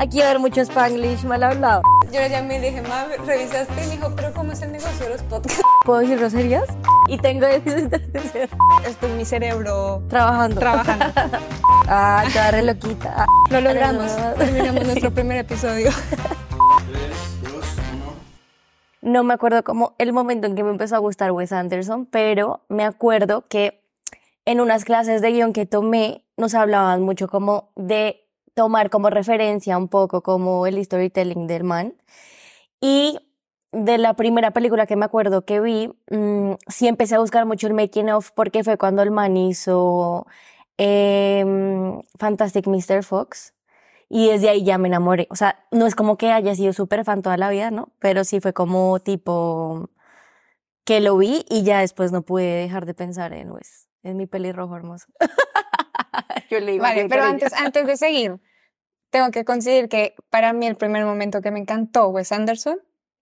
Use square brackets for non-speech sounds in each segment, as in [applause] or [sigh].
Aquí va a haber mucho spanglish mal hablado. Yo le llamé y le dije, ma, revisaste y me dijo, pero ¿cómo es el negocio de los podcasts? ¿Puedo decir groserías? Y tengo [laughs] Esto es mi cerebro trabajando. Trabajando. [laughs] Ah, queda re loquita. Lo logramos. Terminamos [laughs] nuestro primer episodio. No me acuerdo como el momento en que me empezó a gustar Wes Anderson, pero me acuerdo que en unas clases de guion que tomé nos hablaban mucho como de tomar como referencia un poco como el storytelling del man. Y de la primera película que me acuerdo que vi, mm, sí empecé a buscar mucho el making of porque fue cuando el man hizo em, Fantastic Mr. Fox. Y desde ahí ya me enamoré. O sea, no es como que haya sido súper fan toda la vida, ¿no? Pero sí fue como tipo que lo vi y ya después no pude dejar de pensar en Wes, en mi pelirrojo hermoso. [laughs] [laughs] Yo le iba vale, pero antes, antes de seguir, tengo que coincidir que para mí el primer momento que me encantó Wes Anderson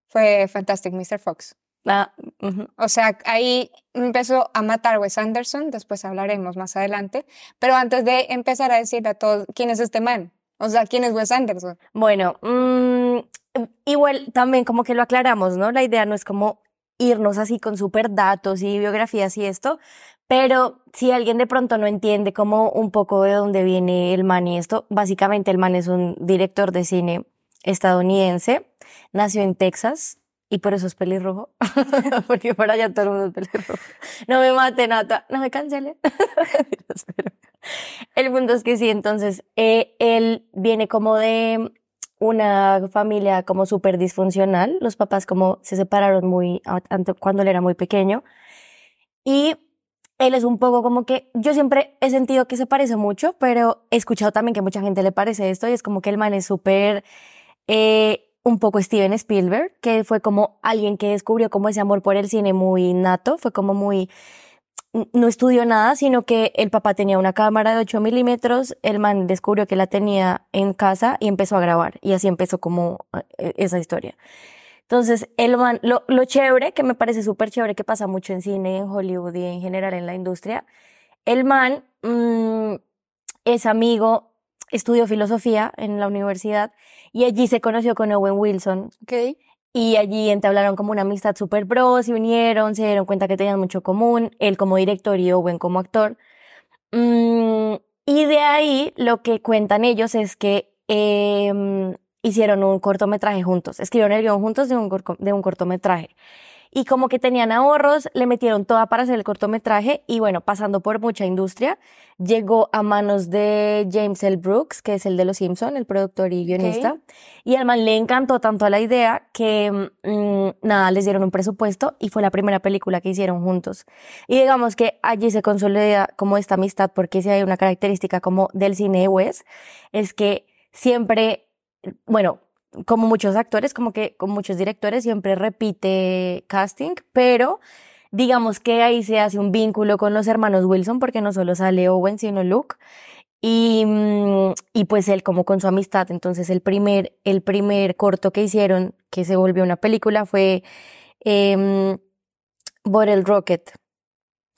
fue Fantastic Mr. Fox. Ah, O sea, ahí empezó a matar Wes Anderson, después hablaremos más adelante, pero antes de empezar a decir a todos quién es este man, o sea, ¿quién es Wes Anderson? Bueno, mm, igual también como que lo aclaramos, ¿no? La idea no es como irnos así con super datos y biografías y esto, pero si alguien de pronto no entiende como un poco de dónde viene el man y esto, básicamente el man es un director de cine estadounidense, nació en Texas y por eso es pelirrojo, [laughs] porque por allá todo el mundo es pelirrojo. No me mate, Nata, no me cancele. [laughs] El punto es que sí, entonces eh, él viene como de una familia como súper disfuncional. Los papás como se separaron muy cuando él era muy pequeño. Y él es un poco como que yo siempre he sentido que se parece mucho, pero he escuchado también que mucha gente le parece esto y es como que el man es súper eh, un poco Steven Spielberg, que fue como alguien que descubrió como ese amor por el cine muy nato, fue como muy no estudió nada, sino que el papá tenía una cámara de 8 milímetros, el man descubrió que la tenía en casa y empezó a grabar. Y así empezó como eh, esa historia. Entonces, el man, lo, lo chévere, que me parece súper chévere, que pasa mucho en cine, en Hollywood y en general en la industria, el man mm, es amigo, estudió filosofía en la universidad y allí se conoció con Owen Wilson. Okay. Y allí entablaron como una amistad súper pro, se unieron, se dieron cuenta que tenían mucho común, él como director y Owen como actor. Mm, y de ahí lo que cuentan ellos es que eh, hicieron un cortometraje juntos, escribieron el guion juntos de un, de un cortometraje y como que tenían ahorros, le metieron toda para hacer el cortometraje y bueno, pasando por mucha industria, llegó a manos de James L. Brooks, que es el de Los Simpson, el productor y guionista, y al man le encantó tanto la idea que mm, nada, les dieron un presupuesto y fue la primera película que hicieron juntos. Y digamos que allí se consolida como esta amistad porque si hay una característica como del cine de Wes, es que siempre, bueno, como muchos actores, como que con muchos directores siempre repite casting, pero digamos que ahí se hace un vínculo con los hermanos Wilson porque no solo sale Owen sino Luke y, mm, y pues él como con su amistad, entonces el primer, el primer corto que hicieron que se volvió una película fue eh, Bottle Rocket,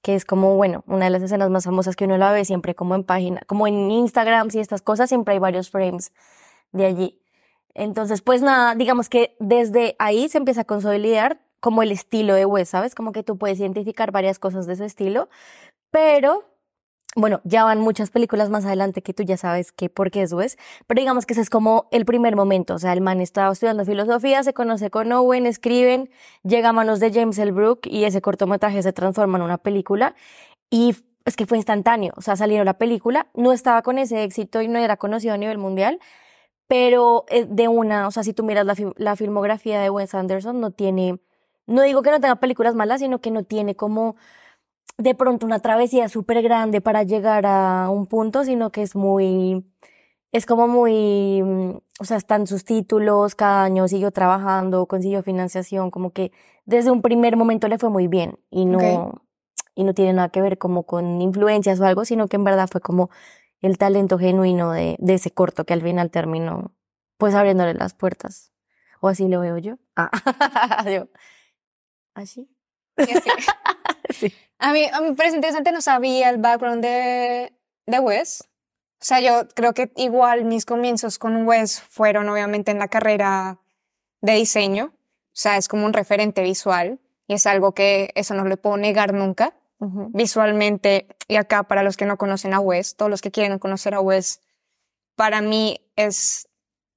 que es como, bueno, una de las escenas más famosas que uno la ve siempre como en página, como en Instagram y estas cosas, siempre hay varios frames de allí. Entonces, pues nada, digamos que desde ahí se empieza a consolidar como el estilo de Wes, ¿sabes? Como que tú puedes identificar varias cosas de su estilo, pero bueno, ya van muchas películas más adelante que tú ya sabes que por qué es Wes, pero digamos que ese es como el primer momento, o sea, el man estaba estudiando filosofía, se conoce con Owen, escriben, llega a manos de James L. Brook y ese cortometraje se transforma en una película y es que fue instantáneo, o sea, salieron la película, no estaba con ese éxito y no era conocido a nivel mundial, pero eh, de una, o sea, si tú miras la, la filmografía de Wes Anderson, no tiene, no digo que no tenga películas malas, sino que no tiene como de pronto una travesía súper grande para llegar a un punto, sino que es muy, es como muy, mm, o sea, están sus títulos, cada año siguió trabajando, consiguió financiación, como que desde un primer momento le fue muy bien y no, y no tiene nada que ver como con influencias o algo, sino que en verdad fue como el talento genuino de, de ese corto que al final terminó pues abriéndole las puertas. O así lo veo yo. Ah, [laughs] yo. ¿Así? [laughs] sí. A mí, a mí parece interesante, no sabía el background de, de Wes. O sea, yo creo que igual mis comienzos con Wes fueron obviamente en la carrera de diseño. O sea, es como un referente visual y es algo que eso no le puedo negar nunca. Visualmente, y acá para los que no conocen a Wes, todos los que quieren conocer a Wes, para mí es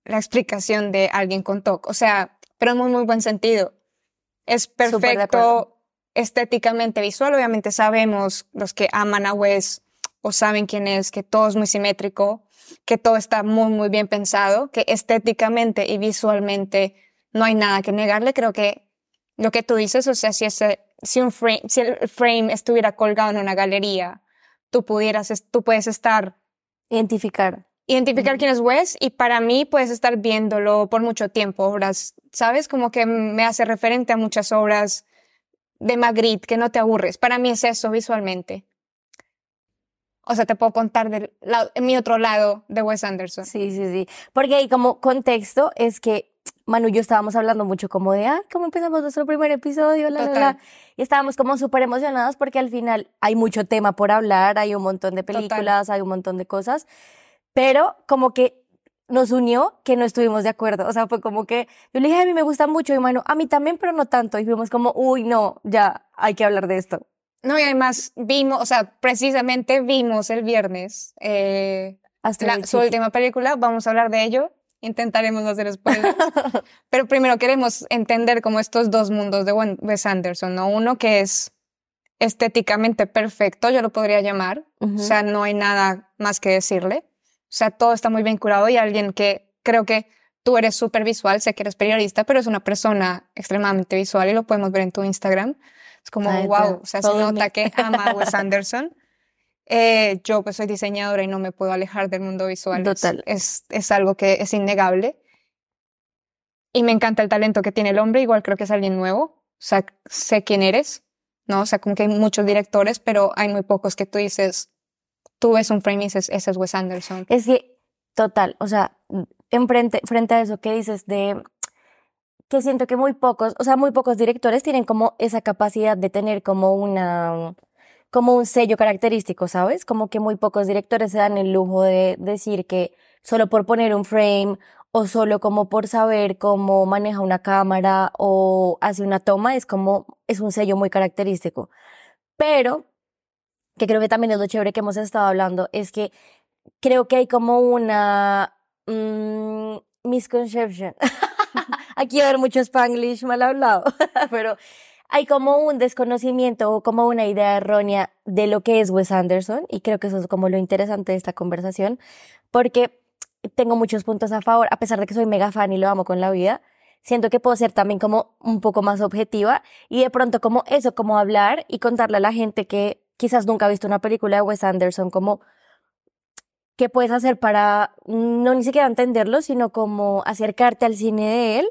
la explicación de alguien con TOC. O sea, pero en muy, muy buen sentido. Es perfecto estéticamente visual. Obviamente sabemos los que aman a Wes o saben quién es, que todo es muy simétrico, que todo está muy, muy bien pensado, que estéticamente y visualmente no hay nada que negarle. Creo que lo que tú dices, o sea, si, ese, si, un frame, si el frame estuviera colgado en una galería, tú pudieras, tú puedes estar... Identificar. Identificar quién es Wes y para mí puedes estar viéndolo por mucho tiempo, obras, ¿sabes? Como que me hace referente a muchas obras de Magritte, que no te aburres. Para mí es eso visualmente. O sea, te puedo contar del en mi otro lado de Wes Anderson. Sí, sí, sí. Porque ahí como contexto es que Manu y yo estábamos hablando mucho como de, ah, ¿cómo empezamos nuestro primer episodio? La, la, la. Y estábamos como súper emocionados porque al final hay mucho tema por hablar, hay un montón de películas, hay un montón de cosas, pero como que nos unió que no estuvimos de acuerdo. O sea, fue como que yo le dije, a mí me gusta mucho y Manu, a mí también, pero no tanto. Y fuimos como, uy, no, ya, hay que hablar de esto. No, y además vimos, o sea, precisamente vimos el viernes eh, su última película, vamos a hablar de ello, intentaremos hacer [laughs] spoilers, pero primero queremos entender como estos dos mundos de Wes Anderson, ¿no? Uno que es estéticamente perfecto, yo lo podría llamar, o sea, no hay nada más que decirle, o sea, todo está muy bien curado y alguien que creo que tú eres súper visual, sé que eres periodista, pero es una persona extremadamente visual y lo podemos ver en tu Instagram. Es como, wow, o sea, se nota que ama a Wes [laughs] Anderson. Eh, yo pues soy diseñadora y no me puedo alejar del mundo visual. Total. Es, es algo que es innegable. Y me encanta el talento que tiene el hombre, igual creo que es alguien nuevo. O sea, sé quién eres, ¿no? O sea, como que hay muchos directores, pero hay muy pocos que tú dices, tú ves un frame y dices, ese es Wes Anderson. Es que, total, o sea, en frente, frente a eso que dices de que siento que muy pocos, o sea, muy pocos directores tienen como esa capacidad de tener como una, como un sello característico, ¿sabes? Como que muy pocos directores se dan el lujo de decir que solo por poner un frame o solo como por saber cómo maneja una cámara o hace una toma es como, es un sello muy característico. Pero, que creo que también es lo chévere que hemos estado hablando, es que creo que hay como una mmm, misconception [laughs] Aquí va a haber mucho spanglish mal hablado, [laughs] pero hay como un desconocimiento o como una idea errónea de lo que es Wes Anderson y creo que eso es como lo interesante de esta conversación porque tengo muchos puntos a favor, a pesar de que soy mega fan y lo amo con la vida, siento que puedo ser también como un poco más objetiva y de pronto como eso, como hablar y contarle a la gente que quizás nunca ha visto una película de Wes Anderson, como qué puedes hacer para no ni siquiera entenderlo, sino como acercarte al cine de él,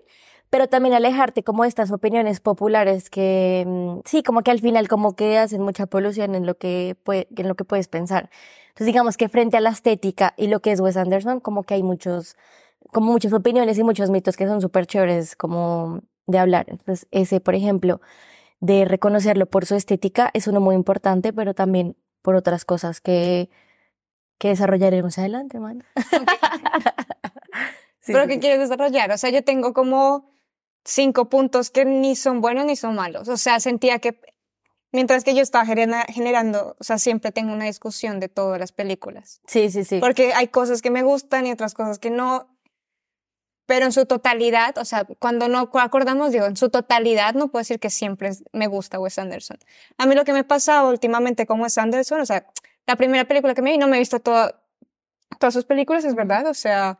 pero también alejarte como de estas opiniones populares que mm, sí, como que al final como que hacen mucha polución en lo que puede, en lo que puedes pensar. Entonces digamos que frente a la estética y lo que es Wes Anderson, como que hay muchos, como muchas opiniones y muchos mitos que son súper chéveres como de hablar. Entonces ese, por ejemplo, de reconocerlo por su estética es uno muy importante, pero también por otras cosas que que desarrollaremos adelante, man. [laughs] ¿Pero qué quieres desarrollar? O sea, yo tengo como cinco puntos que ni son buenos ni son malos. O sea, sentía que mientras que yo estaba generando, o sea, siempre tengo una discusión de todas las películas. Sí, sí, sí. Porque hay cosas que me gustan y otras cosas que no. Pero en su totalidad, o sea, cuando no acordamos, digo, en su totalidad no puedo decir que siempre me gusta Wes Anderson. A mí lo que me pasa últimamente con Wes Anderson, o sea, la primera película que me vi, no me he visto todas sus películas, es verdad, o sea,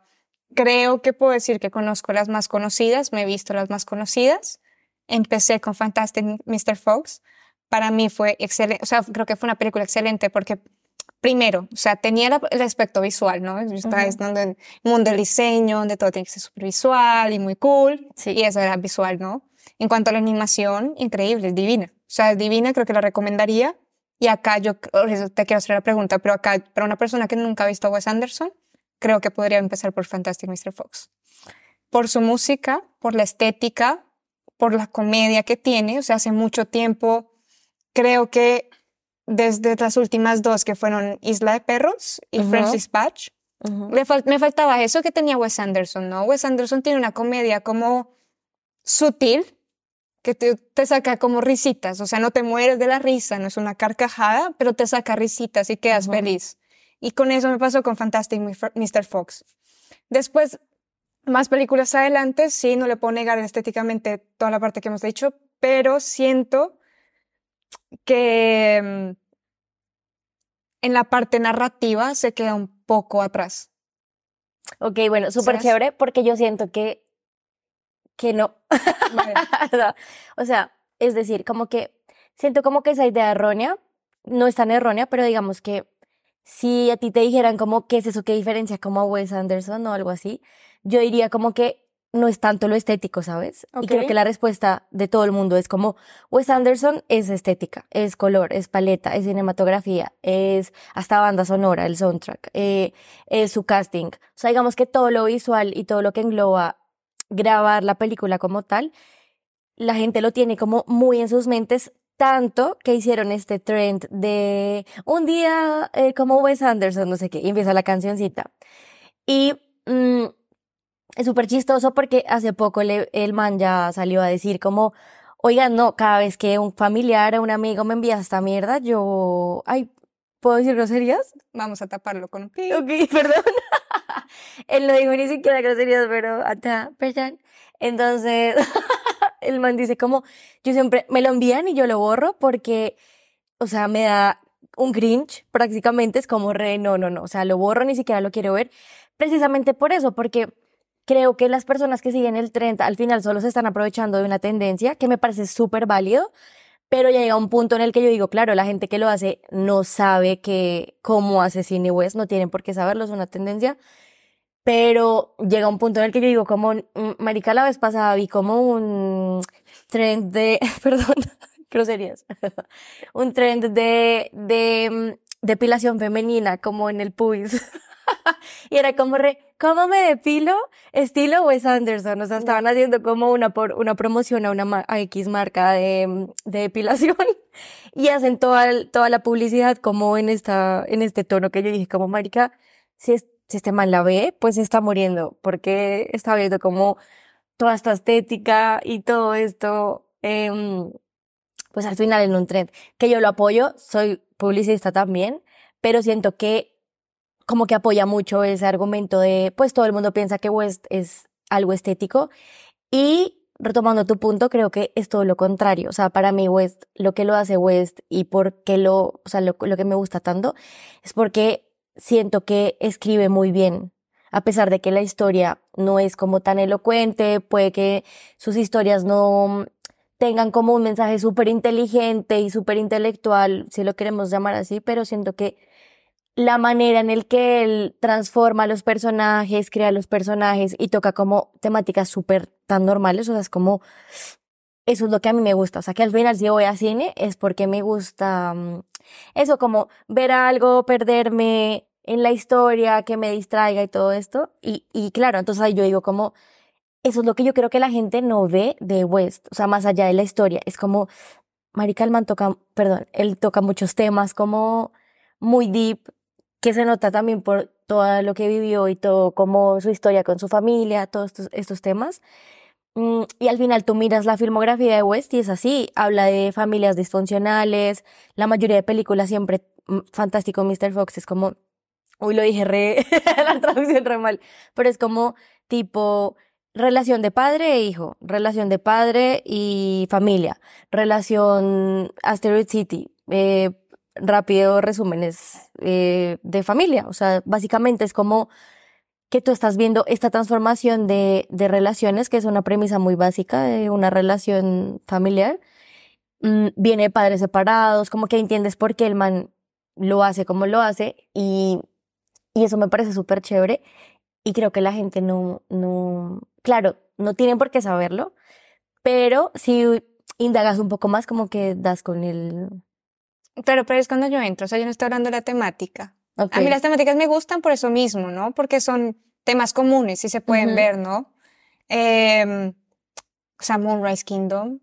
creo que puedo decir que conozco las más conocidas, me he visto las más conocidas. Empecé con Fantastic Mr. Fox. Para mí fue excelente, o sea, creo que fue una película excelente porque primero, o sea, tenía el aspecto visual, ¿no? Yo estaba en el mundo del diseño, donde todo tiene que ser súper visual y muy cool. Sí. Y eso era visual, ¿no? En cuanto a la animación, increíble, es divina. O sea, divina, creo que la recomendaría. Y acá yo te quiero hacer la pregunta, pero acá, para una persona que nunca ha visto a Wes Anderson, creo que podría empezar por Fantastic Mr. Fox. Por su música, por la estética, por la comedia que tiene. O sea, hace mucho tiempo creo que desde las últimas dos que fueron Isla de Perros y Ujú. French Dispatch. Fal- me faltaba eso que tenía Wes Anderson, ¿no? Wes Anderson tiene una comedia como sutil que te, te saca como risitas, o sea, no te mueres de la risa, no es una carcajada, pero te saca risitas y quedas feliz. Y con eso me pasó con Fantastic Mr. Fox. Después, más películas adelante, sí, no le puedo negar estéticamente toda la parte que hemos dicho, pero siento que mm, en la parte narrativa se queda un poco atrás. Ok, bueno, súper chévere porque yo siento que, que [laughs] no. o sea, es decir, como que siento como que esa idea errónea no es tan errónea, pero digamos que si a ti te dijeran como qué es eso que diferencia como a Wes Anderson o algo así, yo diría como que no es tanto lo estético, ¿sabes? Y creo que la respuesta de todo el mundo es como Wes Anderson es estética, es color, es paleta, es cinematografía, es hasta banda sonora, el soundtrack, eh, es su casting. O sea, digamos que todo lo visual y todo lo que engloba grabar la película como tal, la gente lo tiene como muy en sus mentes, tanto que hicieron este trend de un día eh, como Wes Anderson, no sé qué, y empieza la cancioncita. Y mm, es súper chistoso porque hace poco le- el man ya salió a decir como, oigan, no, cada vez que un familiar o un amigo me envía esta mierda, yo, ay, ¿puedo decir groserías? Vamos a taparlo con un pi. Ok, [laughs] perdón. Él no dijo ni siquiera groserías, pero hasta, perdón. Entonces, [laughs] el man dice como, yo siempre, me lo envían y yo lo borro porque, o sea, me da un cringe prácticamente, es como re, no, no, no, o sea, lo borro, ni siquiera lo quiero ver, precisamente por eso, porque creo que las personas que siguen el trend al final solo se están aprovechando de una tendencia que me parece súper válido, pero ya llega un punto en el que yo digo, claro, la gente que lo hace no sabe que cómo hace cine West, no tienen por qué saberlo, es una tendencia. Pero llega un punto en el que yo digo, como, mm, marica, la vez pasada vi como un trend de, [laughs] perdón, [laughs] groserías, [laughs] un trend de, de mm, depilación femenina, como en el pubis. Y era como re, ¿cómo me depilo? Estilo Wes Anderson. O sea, estaban haciendo como una, por, una promoción a una X marca de, mm, de depilación y hacen toda, toda la publicidad como en esta, en este tono que yo dije, como marica, si, es- si man la ve, pues está muriendo, porque está viendo como toda esta estética y todo esto, em, pues al final en un trend, que yo lo apoyo, soy publicista también, pero siento que como que apoya mucho ese argumento de, pues todo el mundo piensa que West es algo estético y retomando tu punto, creo que es todo lo contrario. O sea, para mí West, lo que lo hace West y por qué lo, o sea, lo que me gusta tanto es porque siento que escribe muy bien. A pesar de que la historia no es como tan elocuente, puede que sus historias no tengan como un mensaje súper inteligente y súper intelectual, si lo queremos llamar así, pero siento que la manera en el que él transforma los personajes, crea los personajes y toca como temáticas súper tan normales, o sea, es como, eso es lo que a mí me gusta, o sea, que al final si voy a cine es porque me gusta mm, eso, como ver algo, perderme en la historia, que me distraiga y todo esto, y, y claro, entonces ahí yo digo como, eso es lo que yo creo que la gente no ve de West, o sea, más allá de la historia, es como, Marica, el man toca, perdón, él toca muchos temas como muy deep, que se nota también por todo lo que vivió y todo como su historia con su familia, todos estos, estos temas. Mm, y al final tú miras la filmografía de West y es así, habla de familias disfuncionales, la mayoría de películas siempre, mm, fantástico Mr. Fox, es como, uy, lo dije re, [laughs] la traducción re mal, pero es como tipo relación de padre e hijo, relación de padre y familia, relación Asteroid City, eh, rápido resúmenes eh, de familia. O sea, básicamente es como que tú estás viendo esta transformación de, de relaciones, que es una premisa muy básica de una relación familiar. Mm, viene de padres separados, como que entiendes por qué el man lo hace como lo hace y, y eso me parece súper chévere y creo que la gente no, no, claro, no tienen por qué saberlo, pero si indagas un poco más, como que das con el... Claro, pero es cuando yo entro, o sea, yo no estoy hablando de la temática. Ok. A mí las temáticas me gustan por eso mismo, ¿no? Porque son temas comunes y se pueden Ujú. ver, ¿no? Eh, o sea, Moonrise Kingdom,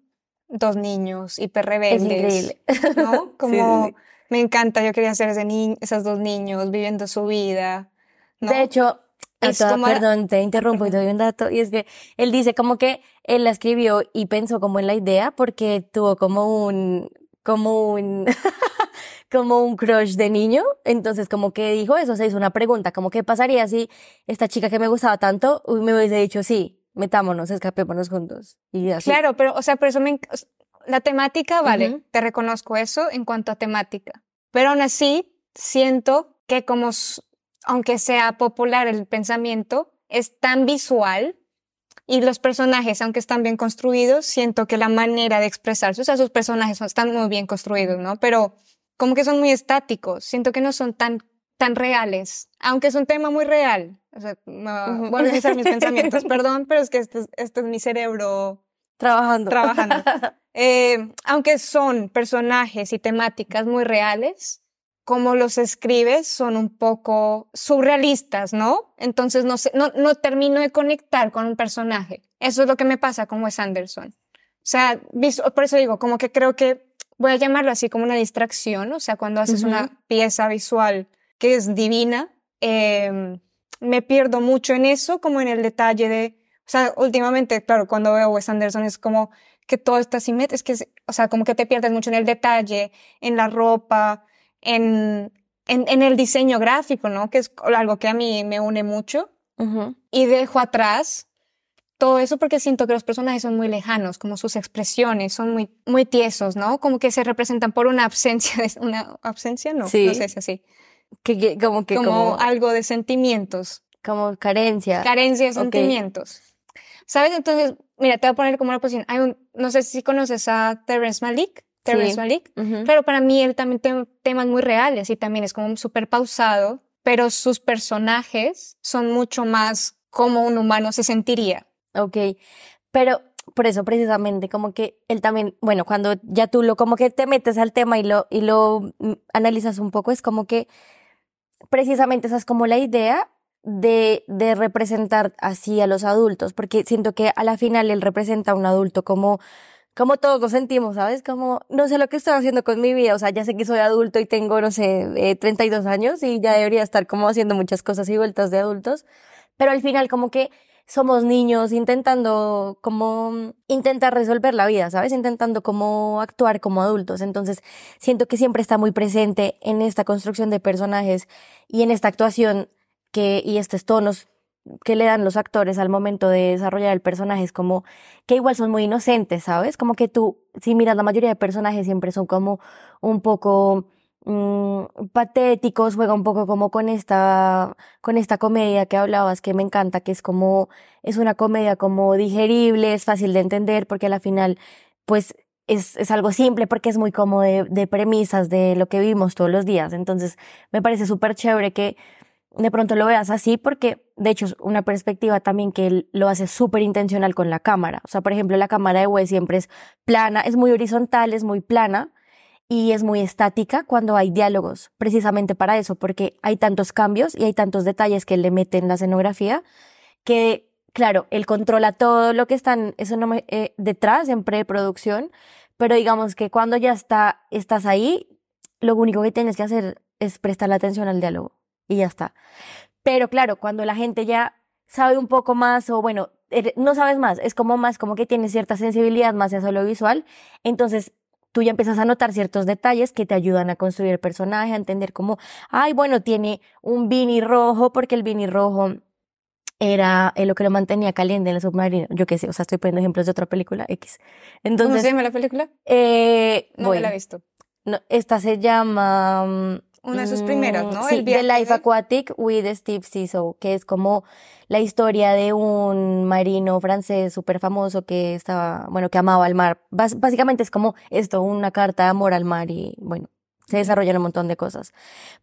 dos niños hiper Es rebeldes, increíble. ¿no? [laughs] Como sí, sí. Me encanta, yo quería ser ese ni esos dos niños viviendo su vida. ¿no? De hecho, Es toda- como- perdón, te interrumpo y te doy un dato. Y es que él dice como que él la escribió y pensó como en la idea porque tuvo como un, como un, [laughs] como un crush de niño. Entonces como que dijo eso, se hizo una pregunta, como qué pasaría si esta chica que me gustaba tanto me hubiese dicho sí, metámonos, escapémonos juntos. Y así. Claro, pero, o sea, por eso me... La temática, vale, te reconozco eso en cuanto a temática. Pero aún así, siento que como, aunque sea popular el pensamiento, es tan visual y los personajes, aunque están bien construidos, siento que la manera de expresarse, o sea, sus personajes son- están muy bien construidos, ¿no? Pero como que son muy estáticos, siento que no son tan, tan reales, aunque es un tema muy real. O sea, me Ujú. voy a mis [laughs] pensamientos, perdón, pero es que este es, este es mi cerebro Trabajando. trabajando. [laughs] Eh, aunque son personajes y temáticas muy reales, como los escribes son un poco surrealistas, ¿no? Entonces no, sé, no, no termino de conectar con un personaje. Eso es lo que me pasa con Wes Anderson. O sea, por eso digo, como que creo que voy a llamarlo así como una distracción, o sea, cuando haces una pieza visual que es divina, eh, me pierdo mucho en eso, como en el detalle de, o sea, últimamente, claro, cuando veo Wes Anderson es como que todo está simétrico, es que, o sea, como que te pierdes mucho en el detalle, en la ropa, en, en, en el diseño gráfico, ¿no? Que es algo que a mí me une mucho. Y dejo atrás todo eso porque siento que los personajes son muy lejanos, como sus expresiones son muy, muy tiesos, ¿no? Como que se representan por una ausencia, de, una ausencia, no, Sí. no sé si así, Que, que- como que como, como, algo de sentimientos, como carencia. carencia de sentimientos. ¿Sabes? Entonces, mira, te voy a poner como una posición. Hay un, no sé si conoces a Terrence Malick. Terrence Sí. Malick. Ujú. Claro, para mí él también tiene temas muy reales y también es como súper pausado, pero sus personajes son mucho más como un humano se sentiría. Ok, pero por eso precisamente como que él también, bueno, cuando ya tú lo como que te metes al tema y lo y lo mm, analizas un poco, es como que precisamente esa es como la idea de de representar así a los adultos, porque siento que a la final él representa a un adulto como como todos lo sentimos, ¿sabes? Como no sé lo que estoy haciendo con mi vida, o sea, ya sé que soy adulto y tengo, no sé, eh, 32 años y ya debería estar como haciendo muchas cosas y vueltas de adultos, pero al final como que somos niños intentando como intentar resolver la vida, ¿sabes? Intentando como actuar como adultos. Entonces, siento que siempre está muy presente en esta construcción de personajes y en esta actuación que y estos tonos que le dan los actores al momento de desarrollar el personaje es como que igual son muy inocentes, ¿sabes? Como que tú, si miras la mayoría de personajes siempre son como un poco mm, patéticos, juega un poco como con esta, con esta comedia que hablabas que me encanta, que es como, es una comedia como digerible, es fácil de entender porque a la final, pues, es, es algo simple porque es muy como de, de premisas de lo que vivimos todos los días. Entonces, me parece súper chévere que de pronto lo veas así porque, de hecho, es una perspectiva también que lo hace súper intencional con la cámara. O sea, por ejemplo, la cámara de Wes siempre es plana, es muy horizontal, es muy plana y es muy estática cuando hay diálogos, precisamente para eso, porque hay tantos cambios y hay tantos detalles que le mete en la escenografía que, claro, él controla todo lo que están eso no me- eh, detrás en preproducción, pero digamos que cuando ya está, estás ahí, lo único que tienes que hacer es prestar atención al diálogo y ya está. Pero claro, cuando la gente ya sabe un poco más o bueno, er- no sabes más, es como más como que tienes cierta sensibilidad más hacia lo visual, entonces tú ya empiezas a notar ciertos detalles que te ayudan a construir el personaje, a entender cómo, ay, bueno, tiene un Vini rojo porque el Vini rojo era eh, lo que lo mantenía caliente en el submarino. Yo qué sé, o sea, estoy poniendo ejemplos de otra película X. ¿Cómo Entonces, se llama la película? eh, No voy. me la he visto. No, esta se llama mm, Una de sus primeras, ¿no? Sí, El The Life Aquatic with Steve Zissou, que es como la historia de un marino francés súper famoso que estaba, bueno, que amaba el mar. Básicamente es como esto, una carta de amor al mar y, bueno, se desarrollan un montón de cosas.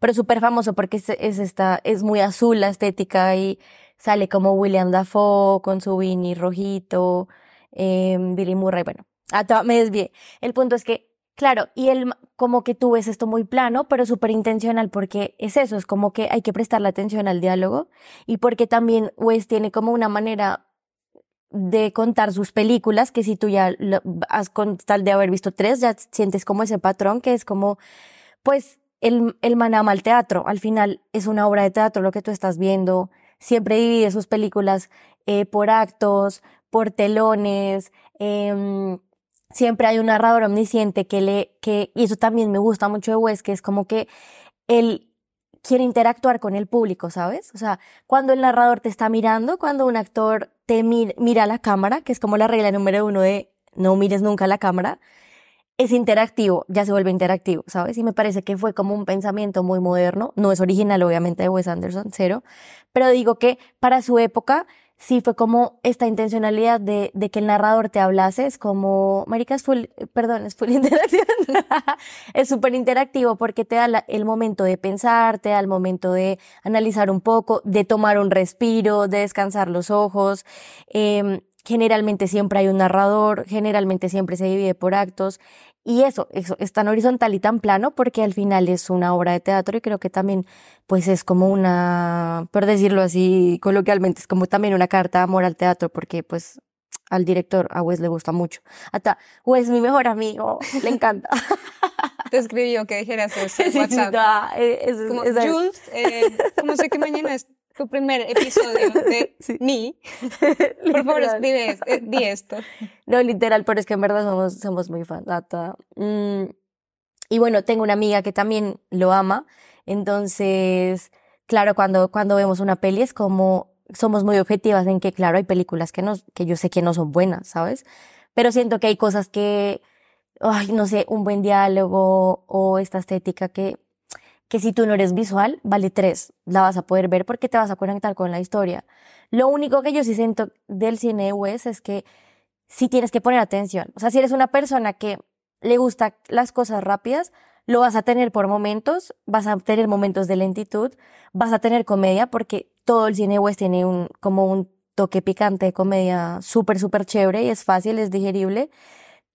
Pero súper famoso porque es, es esta, es muy azul la estética y sale como William Dafoe con su beanie rojito, eh, Billy Murray, bueno, a toda- me desvié. El punto es que Claro, y él como que tú ves esto muy plano, pero súper intencional, porque es eso, es como que hay que prestarle atención al diálogo y porque también Wes tiene como una manera de contar sus películas, que si tú ya has con tal de haber visto tres, ya sientes como ese patrón que es como, pues el, el man ama teatro. Al final es una obra de teatro lo que tú estás viendo. Siempre divide sus películas eh, por actos, por telones. em, siempre hay un narrador omnisciente que le, que, y eso también me gusta mucho de Wes, que es como que él quiere interactuar con el público, ¿sabes? O sea, cuando el narrador te está mirando, cuando un actor te mi- mira a la cámara, que es como la regla número uno de no mires nunca a la cámara, es interactivo, ya se vuelve interactivo, ¿sabes? Y me parece que fue como un pensamiento muy moderno, no es original obviamente de Wes Anderson, cero, pero digo que para su época sí fue como esta intencionalidad de, de que el narrador te hablase, es como, marica, es full, perdón, es full [laughs] interacción, es súper interactivo porque te da el momento de pensar, te da el momento de analizar un poco, de tomar un respiro, de descansar los ojos, em, generalmente siempre hay un narrador, generalmente siempre se divide por actos. Y eso, eso es tan horizontal y tan plano porque al final es una obra de teatro y creo que también pues es como una, por decirlo así coloquialmente, es como también una carta de amor al teatro porque pues al director, a Wes le gusta mucho. Hasta Wes, mi mejor amigo, le encanta. [laughs] Te escribió que dijeras eso en [laughs] WhatsApp. eh, es- Como, es- es- Jules, eh, como sé que mañana es tu primer episodio de [laughs] Sí. mí, [laughs] por favor escribe, es- eh, di esto. No, literal, pero es que en verdad somos, somos muy fans. Mm, y bueno, tengo una amiga que también lo ama. Entonces, claro, cuando, cuando vemos una peli es como, somos muy objetivas en que, claro, hay películas que, no, que yo sé que no son buenas, ¿sabes? Pero siento que hay cosas que, ay, no sé, un buen diálogo o esta estética que, que si tú no eres visual, vale tres. La vas a poder ver porque te vas a conectar con la historia. Lo único que yo sí siento del cine de Wes es que sí tienes que poner atención. O sea, si eres una persona que le gusta las cosas rápidas, lo vas a tener por momentos, vas a tener momentos de lentitud, vas a tener comedia, porque todo el cine West tiene un, como un toque picante de comedia súper, súper chévere y es fácil, es digerible.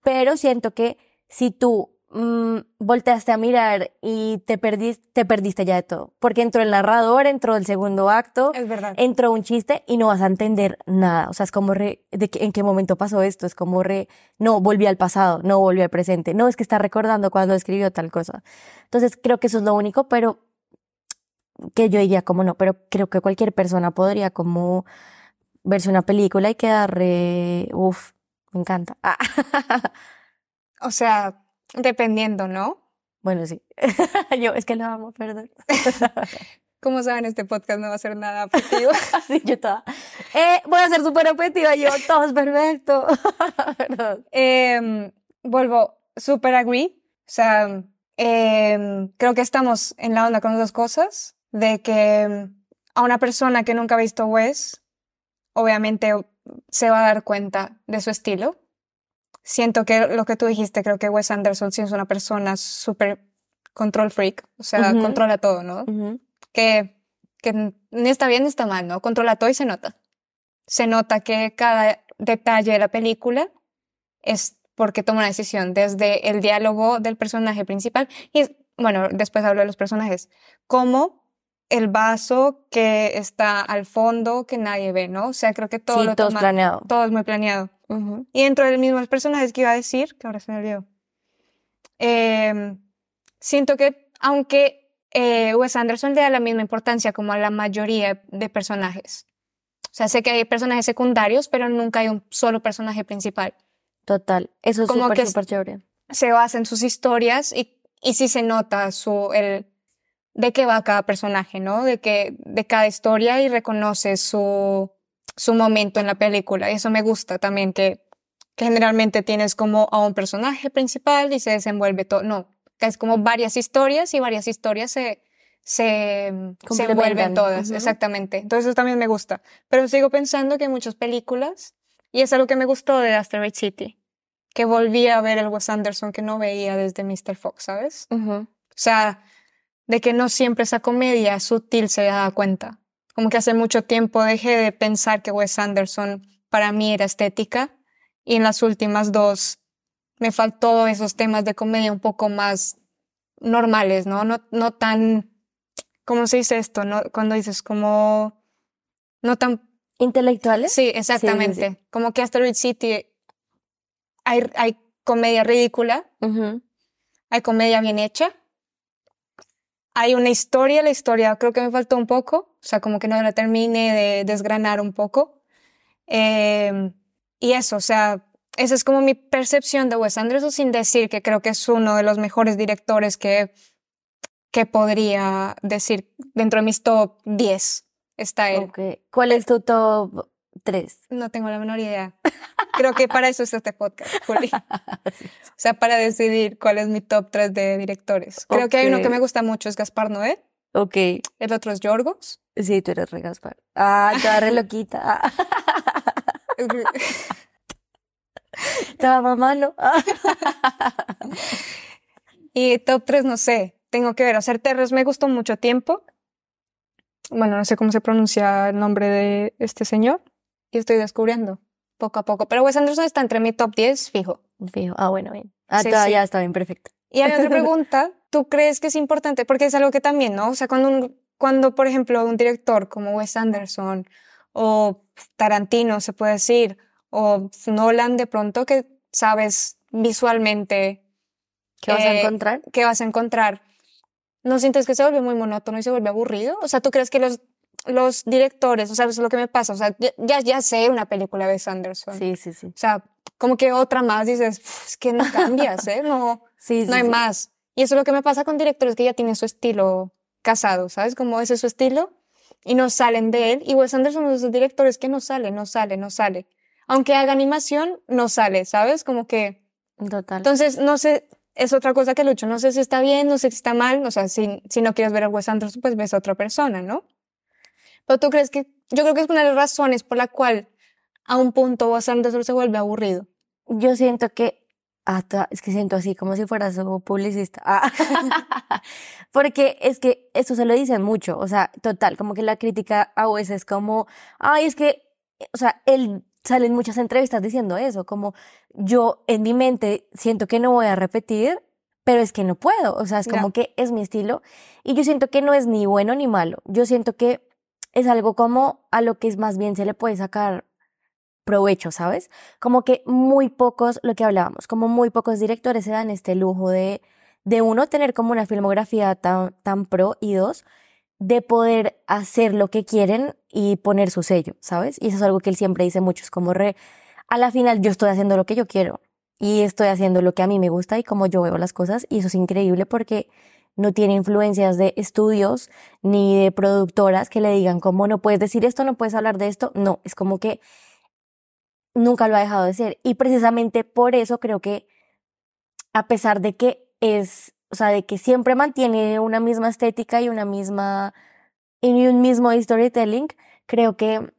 Pero siento que si tú mm, volteaste a mirar y te perdiste, te perdiste ya de todo. Porque entró el narrador, entró el segundo acto, Es verdad. entró un chiste y no vas a entender nada. O sea, es como re, de que, en qué momento pasó esto, es como re, no, volví al pasado, no volví al presente, no, es que está recordando cuando escribió tal cosa. Entonces, creo que eso es lo único, pero que yo diría como no, pero creo que cualquier persona podría como verse una película y quedar re, uff, me encanta. Ah. [laughs] O sea, dependiendo, ¿no? Bueno, sí. [laughs] Yo, es que lo amo, perdón. [laughs] Como saben, este podcast no va a ser nada objetivo. [laughs] Así yo toda. Eh, voy a ser súper objetiva, yo, todo es perfecto. Em, vuelvo, super agree. O sea, em, creo que estamos en la onda con las dos cosas. De que em, a una persona que nunca ha visto Wes, obviamente se va a dar cuenta de su estilo. Siento que lo que tú dijiste, creo que Wes Anderson sí es una persona súper control freak. O sea, Ujú. controla todo, ¿no? Ujú. que, que ni está bien ni está mal, ¿no? Controla todo y se nota. Se nota que cada detalle de la película es porque toma una decisión, desde el diálogo del personaje principal y, bueno, después hablo de los personajes, como el vaso que está al fondo que nadie ve, ¿no? O sea, creo que todo sí, lo todo es toma- planeado. todo es muy planeado. Ujú. Y dentro del mismo personajes que iba a decir, que ahora se me olvidó, eh, siento que aunque eh, Wes Anderson le da la misma importancia como a la mayoría de personajes, o sea, sé que hay personajes secundarios, pero nunca hay un solo personaje principal. Total. Eso es Como súper, que súper chévere. Se basa en sus historias y, y sí se nota su, el, de qué va cada personaje, ¿no? De, que, de cada historia y reconoce su, su momento en la película. Y eso me gusta también, que, que generalmente tienes como a un personaje principal y se desenvuelve todo. No, que es como varias historias y varias historias se, se, se envuelven todas, exactamente. Entonces eso también me gusta. Pero sigo pensando que hay muchas películas, y es algo que me gustó de Asteroid City, que volví a ver el Wes Anderson que no veía desde Mr. Fox, ¿sabes? Ujú. O sea, de que no siempre esa comedia sutil se da cuenta. Como que hace mucho tiempo dejé de pensar que Wes Anderson para mí era estética y en las últimas dos me faltó esos temas de comedia un poco más normales, ¿no? No, no tan, ¿cómo se dice esto? No, cuando dices como, no tan ¿Intelectuales? Sí, exactamente. Como que Asteroid City hay, hay comedia ridícula, hay comedia bien hecha, hay una historia, la historia creo que me faltó un poco, o sea, como que no la terminé de desgranar un poco. Em, y eso, o sea, esa es como mi percepción de Wes Anderson, sin decir que creo que es uno de los mejores directores que, que podría decir dentro de mis top 10 está él. Okay. ¿Cuál es tu top 3? No tengo la menor idea. Creo que para eso es este podcast, Juli. O sea, para decidir cuál es mi top 3 de directores. Creo que hay uno que me gusta mucho, es Gaspar Noé. Ok. El otro es Yorgos. Sí, tú eres re Gaspar. Ah, toda re loquita. Estaba malo. y top 3, no sé. Tengo que ver. Hacer Terres me gustó mucho tiempo. Bueno, no sé cómo se pronuncia el nombre de este señor. Y estoy descubriendo poco a poco. Pero Wes Anderson está entre mi top 10, fijo. Fijo. Ah, bueno, bien. Ah, ya está bien, perfecto. Y hay otra [laughs] pregunta. ¿Tú crees que es importante? Porque es algo que también, ¿no? O sea, cuando, un, cuando por ejemplo, un director como Wes Anderson o Tarantino, se puede decir, o Nolan, de pronto que sabes visualmente ¿Qué vas a encontrar? ¿Qué vas a encontrar? ¿No sientes que se vuelve muy monótono y se vuelve aburrido? O sea, ¿tú crees que los los directores, o sea, eso es lo que me pasa, o sea, ya, ya sé una película de Sanderson. Sí, sí, sí. O sea, como que otra más dices, es que no cambias, ¿eh? No, [laughs] sí, no hay más. Y eso es lo que me pasa con directores que ya tienen su estilo casado, ¿sabes? Como ese es su estilo y no salen de él. Y Wes Anderson es de esos directores que no sale, no sale, no sale. Aunque haga animación, no sale, ¿sabes? Como que... Total. Entonces, no sé, es otra cosa que lucho. No sé si está bien, no sé si está mal. O sea, si, si no quieres ver a Wes Anderson, pues ves a otra persona, ¿no? Pero tú crees que, yo creo que es una de las razones por la cual a un punto Wes Anderson se vuelve aburrido. Yo siento que, hasta, es que siento así como si fuera su publicista. Ah. [laughs] Porque es que esto se lo dicen mucho, o sea, total, como que la crítica a Wes es como, ay, es que, o sea, él sale en muchas entrevistas diciendo eso, como yo en mi mente siento que no voy a repetir, pero es que no puedo, o sea, es como que es mi estilo y yo siento que no es ni bueno ni malo, yo siento que es algo como a lo que más bien se le puede sacar provecho, ¿sabes? Como que muy pocos, lo que hablábamos, como muy pocos directores se dan este lujo de, de uno, tener como una filmografía tan, tan pro y dos, de poder hacer lo que quieren y poner su sello, ¿sabes? Y eso es algo que él siempre dice mucho, es como re, a la final yo estoy haciendo lo que yo quiero y estoy haciendo lo que a mí me gusta y como yo veo las cosas y eso es increíble porque no tiene influencias de estudios ni de productoras que le digan cómo no puedes decir esto, no puedes hablar de esto. No, es como que nunca lo ha dejado de ser. Y precisamente por eso creo que a pesar de que es, o sea, de que siempre mantiene una misma estética y una misma, y un mismo storytelling, creo que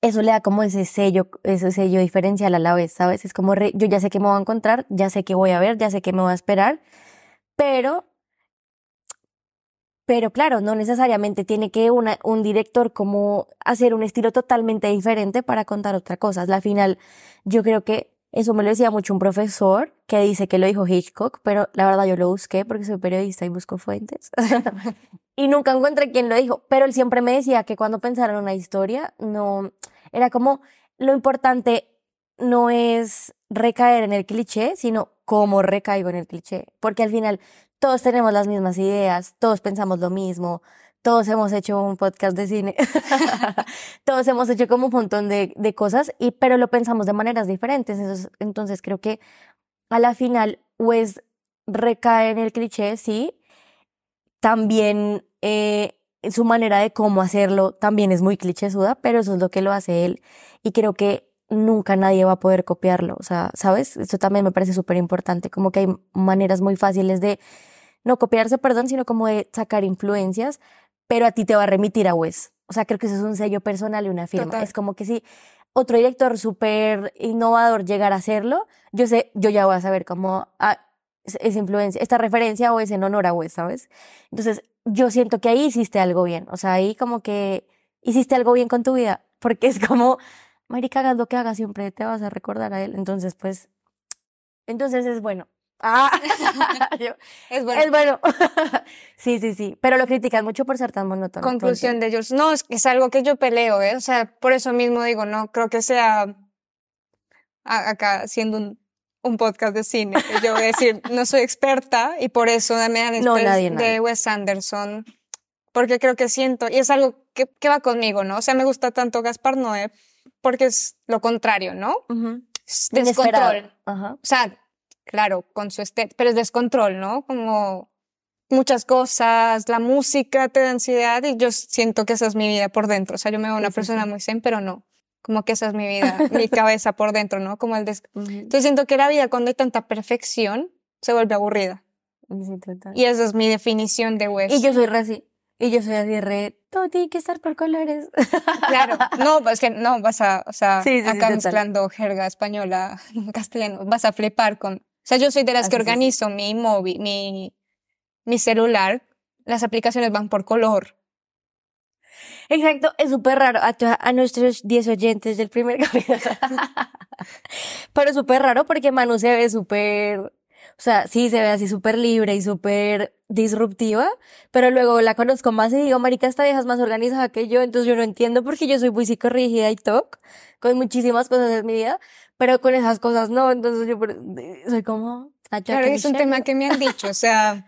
eso le da como ese sello, ese sello diferencial a la vez, ¿sabes? Es como, yo ya sé que me voy a encontrar, ya sé que voy a ver, ya sé que me voy a esperar, pero pero claro, no necesariamente tiene que un director como hacer un estilo totalmente diferente para contar otra cosa. Al final, yo creo que eso me lo decía mucho un profesor que dice que lo dijo Hitchcock, pero la verdad yo lo busqué porque soy periodista y busco fuentes. [laughs] y nunca encontré quién lo dijo, pero él siempre me decía que cuando pensara en una historia, no, era como lo importante no es recaer en el cliché, sino cómo recaigo en el cliché. Porque al final todos tenemos las mismas ideas, todos pensamos lo mismo, todos hemos hecho un podcast de cine, [laughs] todos hemos hecho como un montón de, de, cosas, y, pero lo pensamos de maneras diferentes. Entonces, entonces creo que a la final, pues recae en el cliché, sí. También eh, su manera de cómo hacerlo también es muy clichésuda, pero eso es lo que lo hace él. Y creo que nunca nadie va a poder copiarlo. O sea, ¿sabes? Esto también me parece súper importante, como que hay maneras muy fáciles de no copiarse, perdón, sino como de sacar influencias, pero a ti te va a remitir a Wes. O sea, creo que eso es un sello personal y una firma. Es como que si otro director súper innovador llegara a hacerlo, yo sé, yo ya voy a saber cómo ah, es influencia, esta referencia o es en honor a Wes, ¿sabes? Entonces, yo siento que ahí hiciste algo bien. O sea, ahí como que hiciste algo bien con tu vida, porque es como marica, hagas lo que hagas, siempre te vas a recordar a él. Entonces, pues, entonces es bueno. Ah, [laughs] es bueno. Es bueno. [laughs] sí, sí, sí. Pero lo critican mucho por ser tan monótono. Conclusión de ellos. No, es, es algo que yo peleo, ¿eh? O sea, por eso mismo digo, no creo que sea acá siendo un un podcast de cine. Yo voy a decir, [laughs] no soy experta y por eso me dan No, nadie, de. Wes Anderson, porque creo que siento, y es algo que, que va conmigo, ¿no? O sea, me gusta tanto Gaspar Noé porque es lo contrario, ¿no? Descontrol. O sea, claro, con su estética, pero es descontrol, ¿no? Como muchas cosas, la música te da ansiedad y yo siento que esa es mi vida por dentro. O sea, yo me veo una Sí, persona sí. muy zen, pero no. Como que esa es mi vida, mi [laughs] cabeza por dentro, ¿no? Como el des... Entonces siento que la vida cuando hay tanta perfección se vuelve aburrida. Sí, total. Y esa es mi definición de Wes. Y yo soy así. Y yo soy así re, todo tiene que estar por colores. [laughs] Claro, no, pues que no, vas a, o sea, Sí, sí, sí, acá total. mezclando jerga española, [laughs] castellano, vas a flipar con, o sea, yo soy de las Ah, que sí, sí, sí. organizo mi móvil, mi, mi celular, las aplicaciones van por color. Exacto, es súper raro a, a nuestros 10 oyentes del primer [laughs] capítulo. Pero súper raro porque Manu se ve súper, o sea, sí se ve así súper libre y súper disruptiva, pero luego la conozco más y digo, marica, esta vieja es más organizada que yo, entonces yo no entiendo porque yo soy muy psicorrígida y toc con muchísimas cosas en mi vida, pero con esas cosas no, entonces yo soy como... ah, Claro, es un tema que me han dicho, o sea,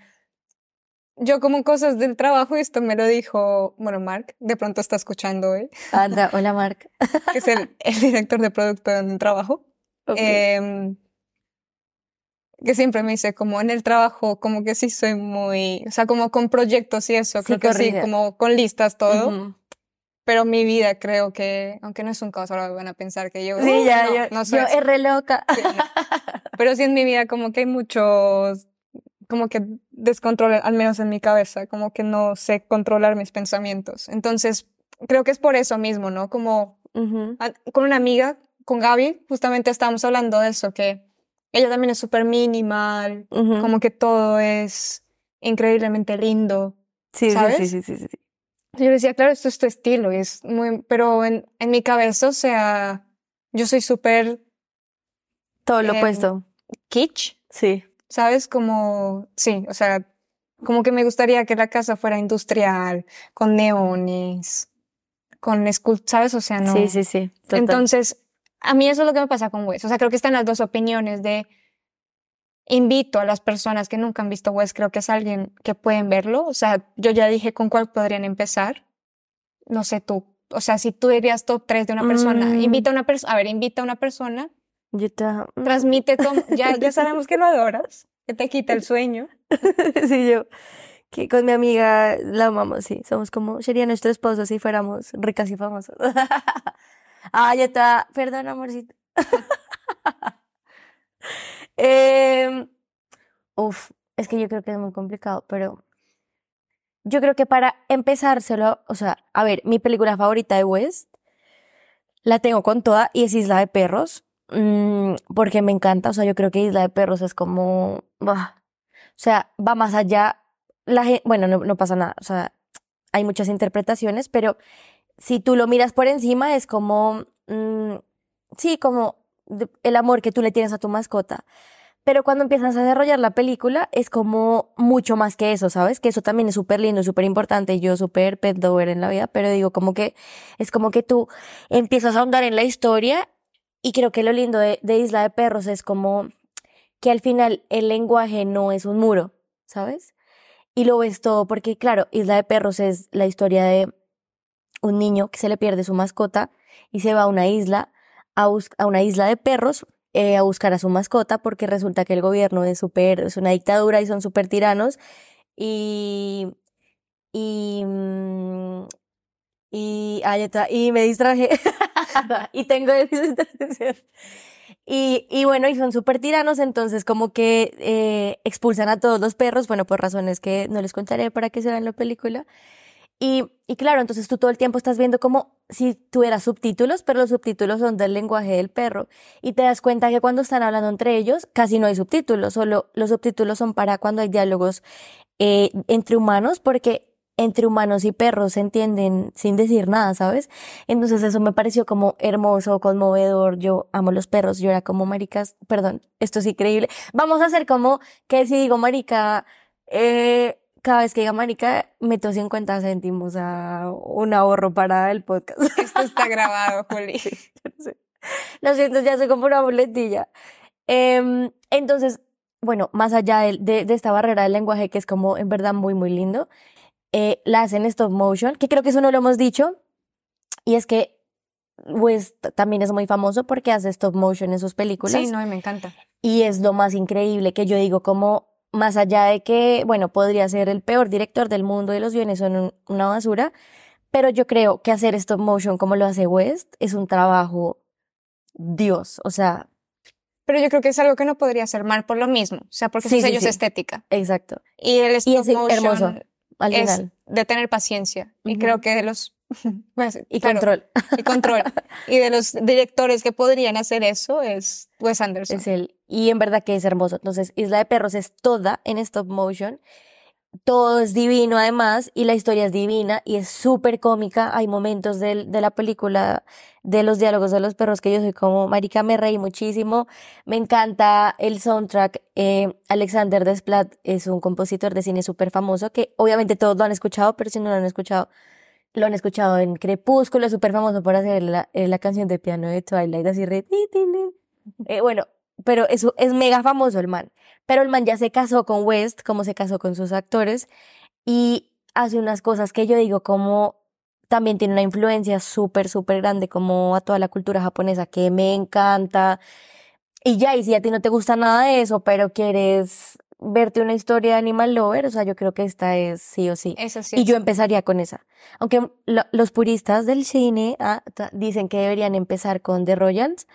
yo como cosas del trabajo, y esto me lo dijo, bueno, Mark, de pronto está escuchando hoy, Anda, hola Marc. [laughs] que es el, el director de producto donde trabajo. Ok. Em, que siempre me dice como en el trabajo, como que sí soy muy, o sea, como con proyectos y eso, creo que sí, Psicorrígida. como con listas todo, Ujú. pero mi vida creo que, aunque no es un caos, ahora van a pensar que yo, Sí, "Uh, ya, no, yo, no soy yo así". es re loca. Sí, no. [laughs] Pero sí en mi vida como que hay muchos, como que descontrol, al menos en mi cabeza, como que no sé controlar mis pensamientos. Entonces, creo que es por eso mismo, ¿no? Como Ujú. a- con una amiga, con Gaby, justamente estábamos hablando de eso, que ella también es súper minimal, como que todo es increíblemente lindo. Sí, sí, ¿sabes? sí, sí, sí, sí, sí. Yo le decía, claro, esto es tu estilo, y es muy, pero en, en mi cabeza, o sea, yo soy súper Todo lo Em, opuesto. kitsch, Sí. ¿sabes? Como, sí, o sea, como que me gustaría que la casa fuera industrial, con neones, con escul, ¿sabes? O sea, no. Sí, sí, sí. Total. Entonces, a mí eso es lo que me pasa con Wes. O sea, creo que están las dos opiniones de invito a las personas que nunca han visto Wes, creo que es alguien que pueden verlo. O sea, yo ya dije con cuál podrían empezar. No sé tú. O sea, si tú dirías top 3 de una persona, Mm. invita a una persona, a ver, invita a una persona, Yo te... transmite, con- ya, ya [laughs] sabemos que lo adoras, que te quita el sueño. [laughs] sí, yo. Que con mi amiga la amamos, sí. Somos como, sería nuestro esposo si fuéramos ricas y famosas. [laughs] ah, ya está. Perdón, amorcito. [laughs] Em, uf, es que yo creo que es muy complicado, pero yo creo que para empezárselo, o sea, a ver, mi película favorita de West la tengo con toda y es Isla de Perros, mm, porque me encanta, o sea, yo creo que Isla de Perros es como, bah, o sea, va más allá, la gen- bueno, no, no pasa nada, o sea, hay muchas interpretaciones, pero si tú lo miras por encima es como, mm, sí, como el amor que tú le tienes a tu mascota. Pero cuando empiezas a desarrollar la película es como mucho más que eso, ¿sabes? Que eso también es súper lindo, súper importante. Yo súper pet lover en la vida, pero digo como que es como que tú empiezas a ahondar en la historia y creo que lo lindo de, de Isla de Perros es como que al final el lenguaje no es un muro, ¿sabes? Y lo ves todo porque, claro, Isla de Perros es la historia de un niño que se le pierde su mascota y se va a una isla, a, a una isla de perros eh, a buscar a su mascota porque resulta que el gobierno es súper, es una dictadura y son súper tiranos y, y, mm, y, ah, ya está, y me distraje [laughs] y tengo. Y, y bueno, y son súper tiranos, entonces como que eh, expulsan a todos los perros, bueno, por razones que no les contaré para que se vean la película. Y, y claro, entonces tú todo el tiempo estás viendo como si tuvieras subtítulos, pero los subtítulos son del lenguaje del perro. Y te das cuenta que cuando están hablando entre ellos, casi no hay subtítulos, solo los subtítulos son para cuando hay diálogos eh, entre humanos, porque entre humanos y perros se entienden sin decir nada, ¿sabes? Entonces eso me pareció como hermoso, conmovedor. Yo amo los perros, yo era como maricas, perdón, esto es increíble. Vamos a hacer como que si digo marica, eh, cada vez que diga marica, meto 50 céntimos a un ahorro para el podcast. Esto está [laughs] grabado, Juli. Lo siento, ya soy como una boletilla. Em, entonces, bueno, más allá de, de, de esta barrera del lenguaje, que es como en verdad muy, muy lindo, eh, la hacen stop motion, que creo que eso no lo hemos dicho, y es que West también es muy famoso porque hace stop motion en sus películas. Sí, no, y me encanta. Y es lo más increíble que yo digo, como más allá de que, bueno, podría ser el peor director del mundo y los guiones son un- una basura, pero yo creo que hacer stop motion como lo hace West es un trabajo Dios, o sea, Pero yo creo que es algo que no podría ser mal por lo mismo, o sea, porque Sí, su sí, estética. exacto. Y el stop es motion hermoso, al es final. de tener paciencia. Y creo que de los... [laughs] pues, Y claro, control. y control. [laughs] y de los directores que podrían hacer eso es Wes Anderson. Es él. Y en verdad que es hermoso. Entonces, Isla de Perros es toda en stop motion. Todo es divino además y la historia es divina y es súper cómica. Hay momentos del- de, la película, de los diálogos de los perros que yo soy como, marica, me reí muchísimo. Me encanta el soundtrack. Eh, Alexander Desplat es un compositor de cine súper famoso que obviamente todos lo han escuchado, pero si no lo han escuchado, lo han escuchado en Crepúsculo, es súper famoso por hacer la, eh, la canción de piano de Twilight, así re... [laughs] Eh, bueno, pero eso es mega famoso el man. Pero el man ya se casó con West, como se casó con sus actores, y hace unas cosas que yo digo como también tiene una influencia súper, súper grande como a toda la cultura japonesa que me encanta. Y ya, y si a ti no te gusta nada de eso, pero quieres verte una historia de Animal Lover, o sea, yo creo que esta es sí o sí. Eso sí. Y yo empezaría con esa. Aunque lo- los puristas del cine ah, dicen que deberían empezar con The Royals,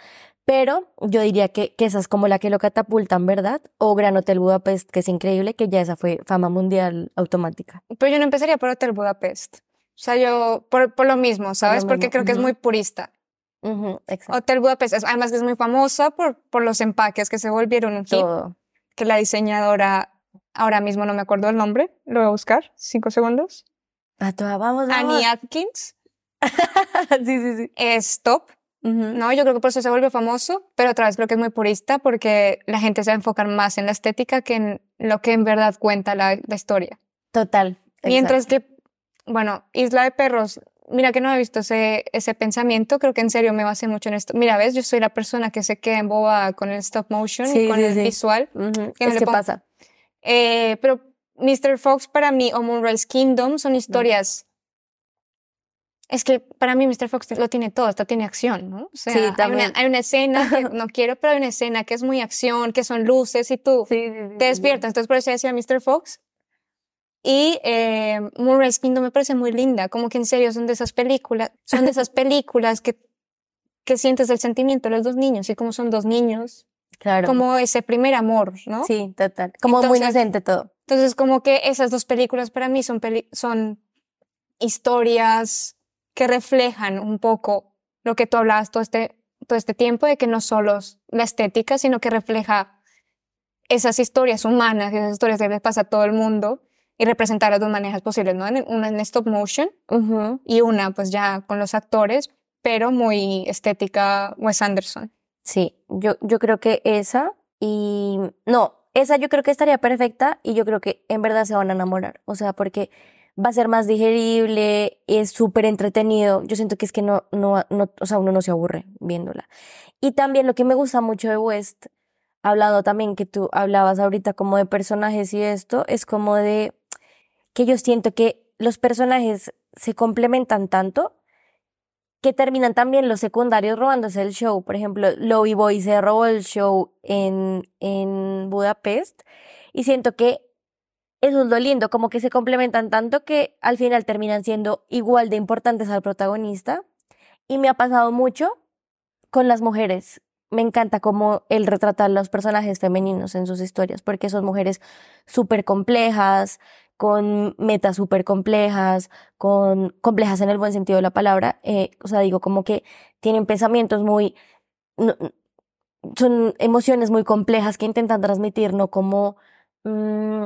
pero yo diría que, que esa es como la que lo catapultan, ¿verdad? O Gran Hotel Budapest, que es increíble, que ya esa fue fama mundial automática. Pero yo no empezaría por Hotel Budapest. O sea, yo, por, por lo mismo, ¿sabes? Porque mismo, creo que es muy purista. Ujú, exacto. Hotel Budapest, es- además que es muy famosa por, por los empaques que se volvieron un hit, Todo. que la diseñadora, ahora mismo no me acuerdo el nombre, lo voy a buscar, cinco segundos. A toda, vamos, vamos. Annie Atkins, [laughs] sí, sí, sí. es top, ¿no? Yo creo que por eso se volvió famoso, pero otra vez creo que es muy purista porque la gente se va a enfocar más en la estética que en lo que en verdad cuenta la, la historia. Total. Mientras que, bueno, Isla de Perros, mira que no he visto ese, ese pensamiento, creo que en serio me basé mucho en esto. Mira, ves, yo soy la persona que se queda embobada con el stop motion Sí, y con sí, el sí. visual. Que me Es que pasa. Eh, pero Mr. Fox para mí o Moonrise Kingdom son historias. Es que para mí Mr. Fox lo tiene todo, hasta tiene acción, ¿no? O sea, Sí, hay, una, también. hay una escena que [laughs] no quiero, pero hay una escena que es muy acción, que son luces y tú Sí, sí, te sí. despiertas. Entonces, por eso decía Mr. Fox. Y eh, Moonrise Kingdom me parece muy linda, como que en serio son de esas películas, son de esas [laughs] películas que, que sientes el sentimiento de los dos niños, y como son dos niños, Claro. como ese primer amor, ¿no? Sí, total. Como muy inocente todo. Entonces, como que esas dos películas para mí son, peli- son historias que reflejan un poco lo que tú hablabas todo este, todo este tiempo, de que no solo es la estética, sino que refleja esas historias humanas, esas historias que les pasa a todo el mundo y representar las dos maneras posibles, ¿no? Una en stop motion Ujú. y una pues ya con los actores, pero muy estética Wes Anderson. Sí, yo, yo creo que esa y no, esa yo creo que estaría perfecta y yo creo que en verdad se van a enamorar, o sea, porque va a ser más digerible, es súper entretenido, yo siento que es que no, no, o sea, uno no se aburre viéndola. Y también lo que me gusta mucho de West, hablando también que tú hablabas ahorita como de personajes y esto, es como de que yo siento que los personajes se complementan tanto que terminan también los secundarios robándose el show. Por ejemplo, Lobby Boy se robó el show en, en Budapest y siento que es lo lindo, como que se complementan tanto que al final terminan siendo igual de importantes al protagonista. Y me ha pasado mucho con las mujeres. Me encanta como él retrata a los personajes femeninos en sus historias, porque son mujeres súper complejas, con metas súper complejas, con complejas en el buen sentido de la palabra. eh, o sea, digo, como que tienen pensamientos muy, son emociones muy complejas que intentan transmitir, no como mm,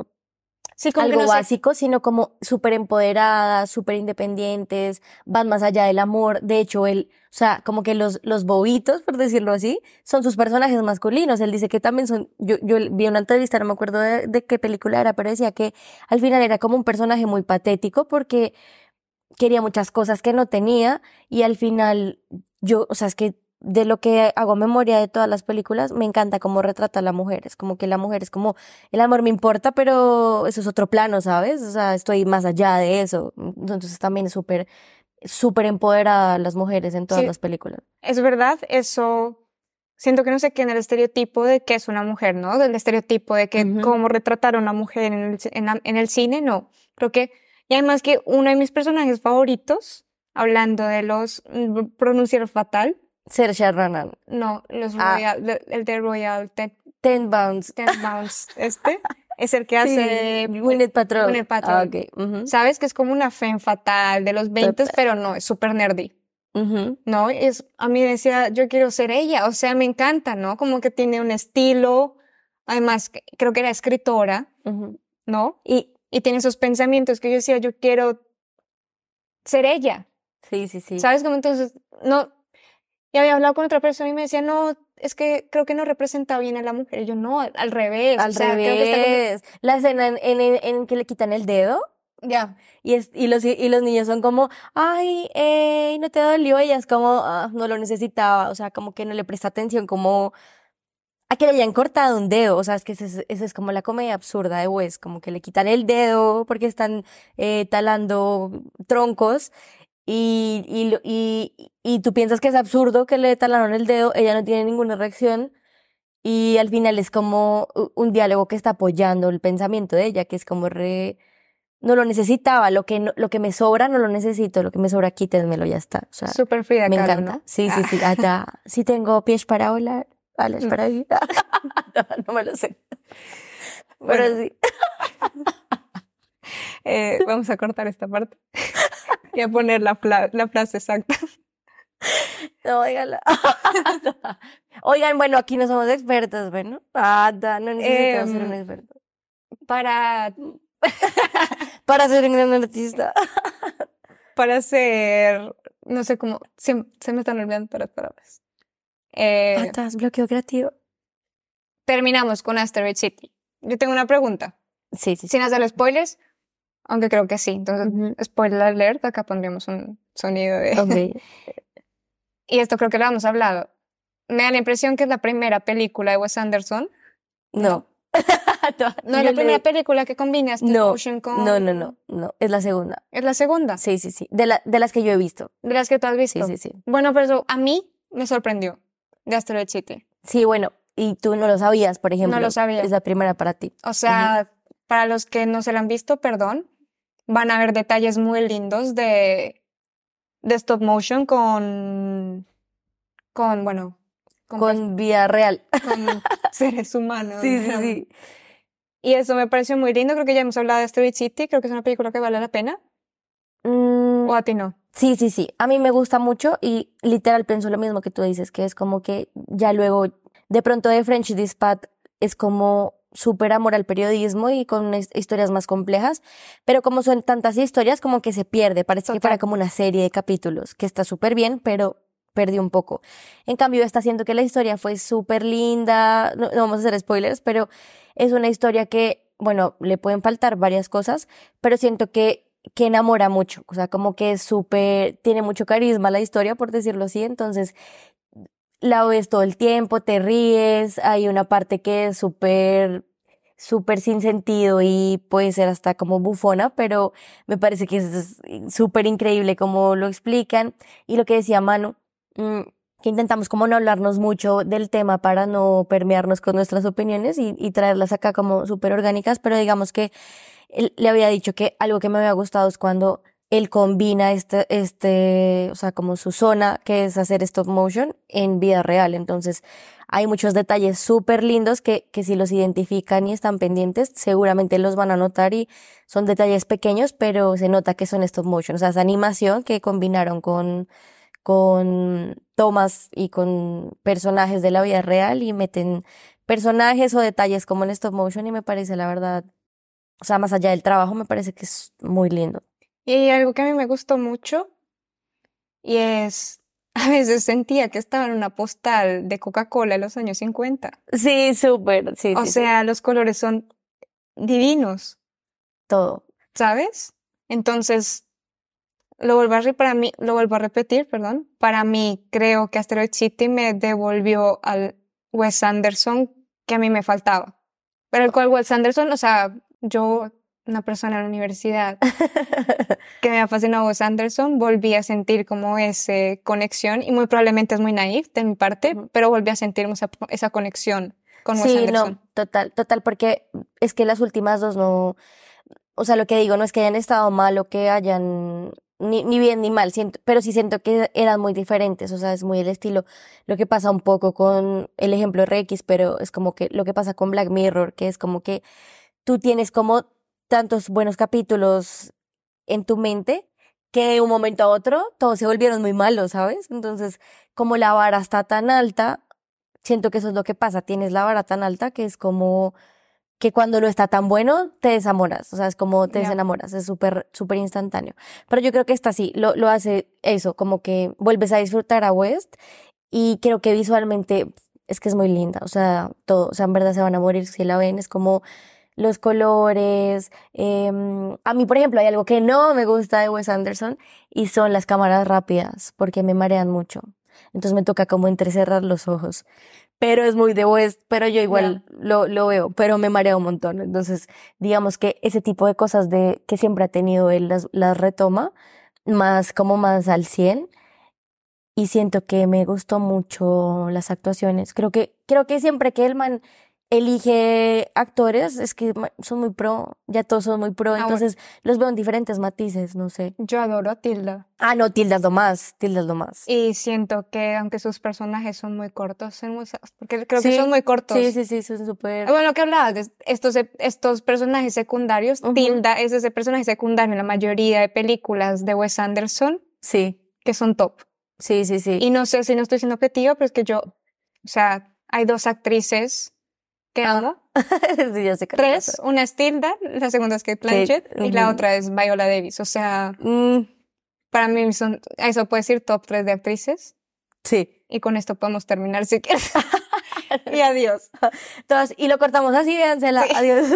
Sí, como algo no sé, básico, sino como súper empoderadas, súper independientes, van más allá del amor. De hecho, él, o sea, como que los, los bobitos, por decirlo así, son sus personajes masculinos. Él dice que también son, yo, yo vi una entrevista, no me acuerdo de, de qué película era, pero decía que al final era como un personaje muy patético porque quería muchas cosas que no tenía y al final yo, o sea, es que de lo que hago memoria de todas las películas, me encanta cómo retrata a la mujer. Es como que la mujer es como, el amor me importa, pero eso es otro plano, ¿sabes? O sea, estoy más allá de eso. Entonces también es súper, súper empoderada las mujeres en todas Sí. las películas. Es verdad, eso siento que no sé qué en el estereotipo de que es una mujer, ¿no? Del estereotipo de que cómo retratar a una mujer en el, ci- en, la- en el cine, no. Creo que, y además que uno de mis personajes favoritos, hablando de los, mm, pronunciar fatal, Saoirse Ronan, no, los Ah. Royal, el de Royal Ten- Ten Bounds. Tenenbaums, [laughs] este, es el que hace de Gwyneth Paltrow. Gwyneth Paltrow. Ah, ok. ujú, Sabes que es como una femme fatal de los 20, Total. pero no, es súper nerdy. ujú. ¿no? Es, a mí decía, yo quiero ser ella, o sea, me encanta, ¿no? Como que tiene un estilo, además, creo que era escritora. ¿no? Y Y tiene esos pensamientos que yo decía, yo quiero ser ella, sí, sí, sí. ¿sabes? Como entonces, no, y había hablado con otra persona y me decía, no, es que creo que no representa bien a la mujer, y yo, no, al revés, Al o sea, creo que está revés. La escena en, en, en que le quitan el dedo ya, y, es, y, los, y los niños son como, ay, eh, no te dolió. Ella es como, "Ah, no lo necesitaba. O sea, como que no le presta atención como a que le hayan cortado un dedo. O sea, es que esa es, es como la comedia absurda de Wes, como que le quitan el dedo porque están eh, talando troncos. Y, y, y, y tú piensas que es absurdo que le talaron el dedo, ella no tiene ninguna reacción. Y al final es como un diálogo que está apoyando el pensamiento de ella, que es como re... No lo necesitaba, lo que, no- lo que me sobra no lo necesito, lo que me sobra quítenmelo, ya está. O sea, súper Frida me Kahlo, encanta. ¿no? Sí, sí, sí. Hasta, si tengo pies para volar, alas para vivir. [laughs] no, no me lo sé. Pero sí. [laughs] Eh, vamos a cortar esta parte [laughs] y a poner la, la frase exacta. No, oígala. [laughs] Oigan, bueno, aquí no somos expertos, bueno. Nada, no necesitamos ser un Em, experto. Para Para ser un gran artista. [laughs] para ser, no sé cómo, se, se me están olvidando todas las palabras. Eh, Patas, bloqueo creativo. terminamos con Asteroid City. Yo tengo una pregunta, Sí, sí, sí. sin hacer spoilers, aunque creo que sí. Entonces, Ujú. spoiler alert, acá pondríamos un sonido de... Ok. [laughs] Y esto creo que lo hemos hablado. Me da la impresión que es la primera película de Wes Anderson. No. [laughs] No es Yo la le- primera película que combina stop No, motion con... No, no, no, no. Es la segunda. Es la segunda, Sí, sí, sí. De, la, de las que yo he visto. de las que tú has visto. Sí, sí, sí. Bueno, pero eso a mí me sorprendió de Asteroid City. Sí, bueno. Y tú no lo sabías, por ejemplo. lo sabía. Es la primera para ti. O sea, para los que no se la han visto, perdón, van a ver detalles muy lindos de, de stop motion con, con bueno, con, Con vida real. con [laughs] seres humanos. Sí, sí, sí. Y eso me pareció muy lindo. Creo que ya hemos hablado de Asteroid City. Creo que es una película que vale la pena. Mm, ¿O a ti no? Sí, sí, sí. A mí me gusta mucho y literal pienso lo mismo que tú dices, que es como que ya luego, de pronto de French Dispatch es como súper amor al periodismo y con his- historias más complejas, pero como son tantas historias, como que se pierde. Parece que para como una serie de capítulos, que está súper bien, pero perdió un poco. En cambio, está haciendo que la historia fue súper linda, no, no vamos a hacer spoilers, pero es una historia que, bueno, le pueden faltar varias cosas, pero siento que que enamora mucho, o sea, como que es súper, tiene mucho carisma la historia, por decirlo así, entonces la ves todo el tiempo, te ríes, hay una parte que es súper, súper sin sentido y puede ser hasta como bufona, pero me parece que es súper increíble como lo explican y lo que decía Manu, mm, que intentamos como no hablarnos mucho del tema para no permearnos con nuestras opiniones y, y traerlas acá como súper orgánicas, pero digamos que él le había dicho que algo que me había gustado es cuando él combina este, este, o sea, como su zona, que es hacer stop motion, en vida real. Entonces, hay muchos detalles súper lindos que, que si los identifican y están pendientes, seguramente los van a notar y son detalles pequeños, pero se nota que son stop motion. O sea, es animación que combinaron con, con tomas y con personajes de la vida real y meten personajes o detalles como en stop motion y me parece la verdad o sea, más allá del trabajo, me parece que es muy lindo. Y algo que a mí me gustó mucho y es, [laughs] a veces sentía que estaba en una postal de Coca-Cola en los años 50. Sí, súper, sí, O sí, sí. sea, los colores son divinos, todo. ¿sabes? Entonces, lo vuelvo a, para mí, lo vuelvo a repetir, perdón. Para mí, creo que Asteroid City me devolvió al Wes Anderson que a mí me faltaba. Pero el cual Wes Anderson, o sea, yo, una persona en la universidad que me fascinado Wes Anderson, volví a sentir como esa conexión y muy probablemente es muy naif de mi parte, pero volví a sentir esa, esa conexión con Wes Sí, Anderson. no, total, total, porque es que las últimas dos no, o sea, lo que digo no es que hayan estado mal o que hayan ni, ni bien ni mal, siento, pero sí siento que eran muy diferentes, o sea, es muy el estilo. Lo que pasa un poco con el ejemplo RX, pero es como que lo que pasa con Black Mirror, que es como que tú tienes como tantos buenos capítulos en tu mente que de un momento a otro todos se volvieron muy malos, ¿sabes? Entonces, como la vara está tan alta, siento que eso es lo que pasa, tienes la vara tan alta que es como que cuando no está tan bueno te desamoras, o sea, es como te Ya. desenamoras, es súper, súper instantáneo. Pero yo creo que esta sí, lo, lo hace eso, como que vuelves a disfrutar a West y creo que visualmente es que es muy linda, o sea, todo, o sea, en verdad se van a morir si la ven, es como los colores. em, a mí, por ejemplo, hay algo que no me gusta de Wes Anderson y son las cámaras rápidas, porque me marean mucho. Entonces me toca como entrecerrar los ojos. Pero es muy de West, pero yo igual lo, lo veo, pero me marea un montón. Entonces, digamos que ese tipo de cosas de que siempre ha tenido él las, las retoma, más como más al 100 y siento que me gustó mucho las actuaciones. Creo que, creo que siempre que el man elige actores, es que son muy pro, ya todos son muy pro, bueno. entonces los veo en diferentes matices, no sé. Yo adoro a Tilda. Ah, no, tildas lo más, tildas lo más. Y siento que aunque sus personajes son muy cortos, en Wes- porque creo que Sí, son muy cortos. Sí, sí, sí, son súper... Ah, Bueno, que hablabas de estos, estos personajes secundarios. Tilda es ese personaje secundario en la mayoría de películas de Wes Anderson Sí, que son top. sí, sí, sí. Y no sé si no estoy siendo objetiva, pero es que yo, o sea, hay dos actrices que amo. [laughs] sí, ya sé qué le Tres, pasa. una es Tilda, la segunda es Kate Blanchett y la otra es Viola Davis. O sea, Mm, para mí son, eso puede decir top tres de actrices. sí. Y con esto podemos terminar si quieres. [laughs] y adiós. [laughs] Todas, y lo cortamos así, véansela. Sí. Adiós.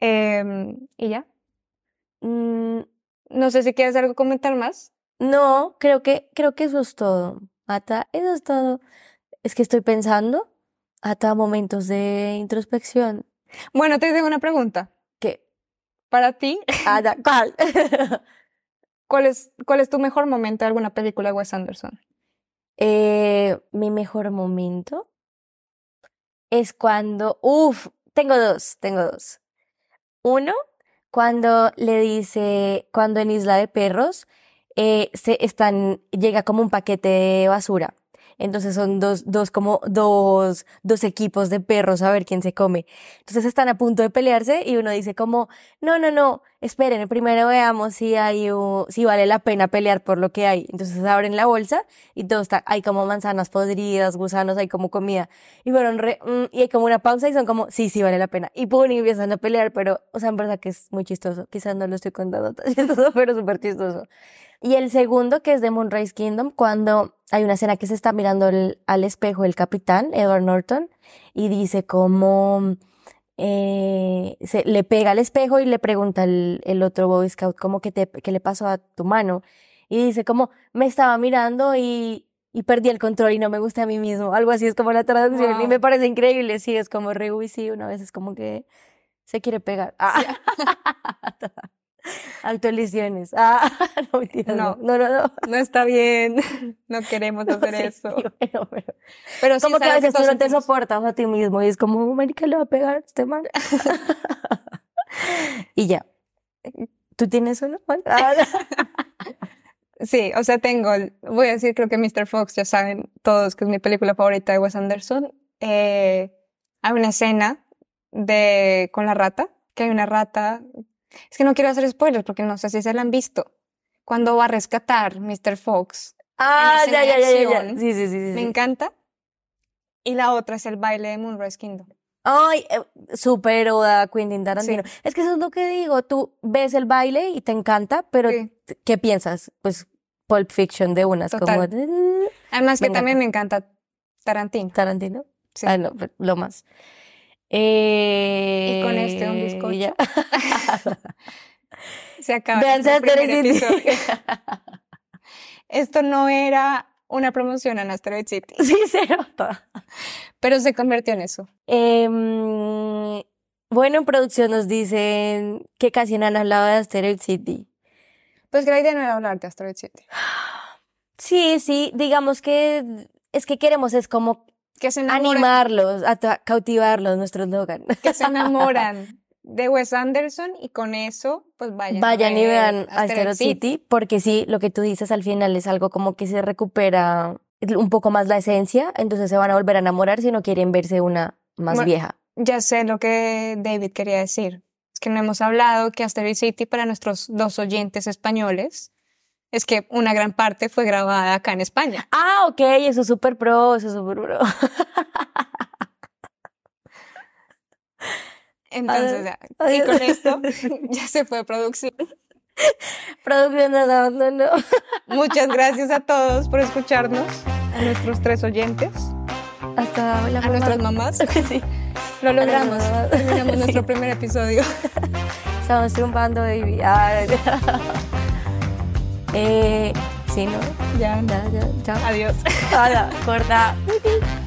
Em, y ya. Mm, No sé si quieres algo comentar más. No, creo que, creo que eso es todo. Ata, eso es todo. Es que estoy pensando, Ata, momentos de introspección. Bueno, te tengo una pregunta. ¿Qué? Para ti, Ata, [laughs] ¿cuál? ¿cuál es, cuál es tu mejor momento de alguna película de Wes Anderson? Eh, mi mejor momento es cuando, uff, tengo dos, tengo dos. Uno, cuando le dice, cuando en Isla de Perros eh, se están, llega como un paquete de basura. Entonces son dos, dos como dos, dos equipos de perros a ver quién se come. Entonces están a punto de pelearse y uno dice como, no, no, no, esperen, primero veamos si hay, si vale la pena pelear por lo que hay. Entonces abren la bolsa y todo está, hay como manzanas podridas, gusanos, hay como comida. Y fueron re, mm, y hay como una pausa y son como, sí, sí vale la pena. Y pum, y empiezan a pelear, pero, o sea, en verdad que es muy chistoso. Quizás no lo estoy contando tan [laughs] chistoso, pero súper chistoso. Y el segundo, que es de Moonrise Kingdom, cuando hay una escena que se está mirando el- al espejo el capitán, Edward Norton, y dice como, eh, se, le pega al espejo y le pregunta el, el otro Boy Scout, como, ¿qué, te, ¿qué le pasó a tu mano? Y dice como, me estaba mirando y, y perdí el control y no me gusta a mí mismo. Algo así es como la traducción y Wow. me parece increíble. Sí, es como re, sí, una vez es como que se quiere pegar. Ah. [laughs] [laughs] Autolesiones. Ah, [laughs] no, mentiras, No. no, no, no. no. Está bien. [laughs] No queremos hacer Sí, eso. sí, bueno, pero Pero sí como es que a veces tú no te soportas a ti mismo y es como, marica, le va a pegar este man. [laughs] y ya. ¿Tú tienes uno, Juan? Ah, Sí, o sea, tengo, voy a decir, creo que Mr. Fox, ya saben todos que es mi película favorita de Wes Anderson. Eh, hay una escena de con la rata, que hay una rata. Es que no quiero hacer spoilers porque no sé si se la han visto. Cuando va a rescatar Mr. Fox, ah, ya, ya, ya, ya, ya. Sí, sí, sí, sí. me encanta. Y la otra es el baile de Moonrise Kingdom. Ay, eh, súper oda Quentin Tarantino. Es que eso es lo que digo, tú ves el baile y te encanta, pero Sí. ¿qué piensas? Pues Pulp Fiction de unas, como Total. "Eh, Además que Me también me encanta Tarantino. Tarantino. Sí. Ah, no, pero lo más. Eh, Y con este, un bizcocho. ya. [laughs] Se acaba City. episodio. [laughs] Esto no era una promoción a Asteroid City, [laughs] Sí, se nota. pero se convirtió en eso. Em, bueno, en producción nos dicen que casi no han hablado de Asteroid City. Pues que la idea no era hablar de Asteroid City. Sí, sí, digamos que es que queremos es como Que se enamoran, animarlos, cautivarlos, nuestros Logan. que se enamoran [laughs] de Wes Anderson y con eso, pues vayan. a Vayan y ver vean Asteroid City, porque sí, lo que tú dices al final es algo como que se recupera un poco más la esencia, entonces se van a volver a enamorar si no quieren verse una más Bueno, vieja. Ya sé lo que David quería decir. Es que no hemos hablado que Asteroid City para nuestros dos oyentes españoles es que una gran parte fue grabada acá en España. Ah, ok, eso es súper pro, eso es súper pro. Entonces, ya, y con esto [laughs] ya se fue producción. Producción no, no, no, no. Muchas gracias a todos por escucharnos, a nuestros tres oyentes, Hasta la a nuestras mamás. [laughs] Sí, Lo logramos. Terminamos [laughs] Sí. nuestro primer episodio. estamos triunfando, baby. Ay. Eh, sí, ¿no? Ya, Ya, ya, chao. adiós. Hola, corta. [laughs]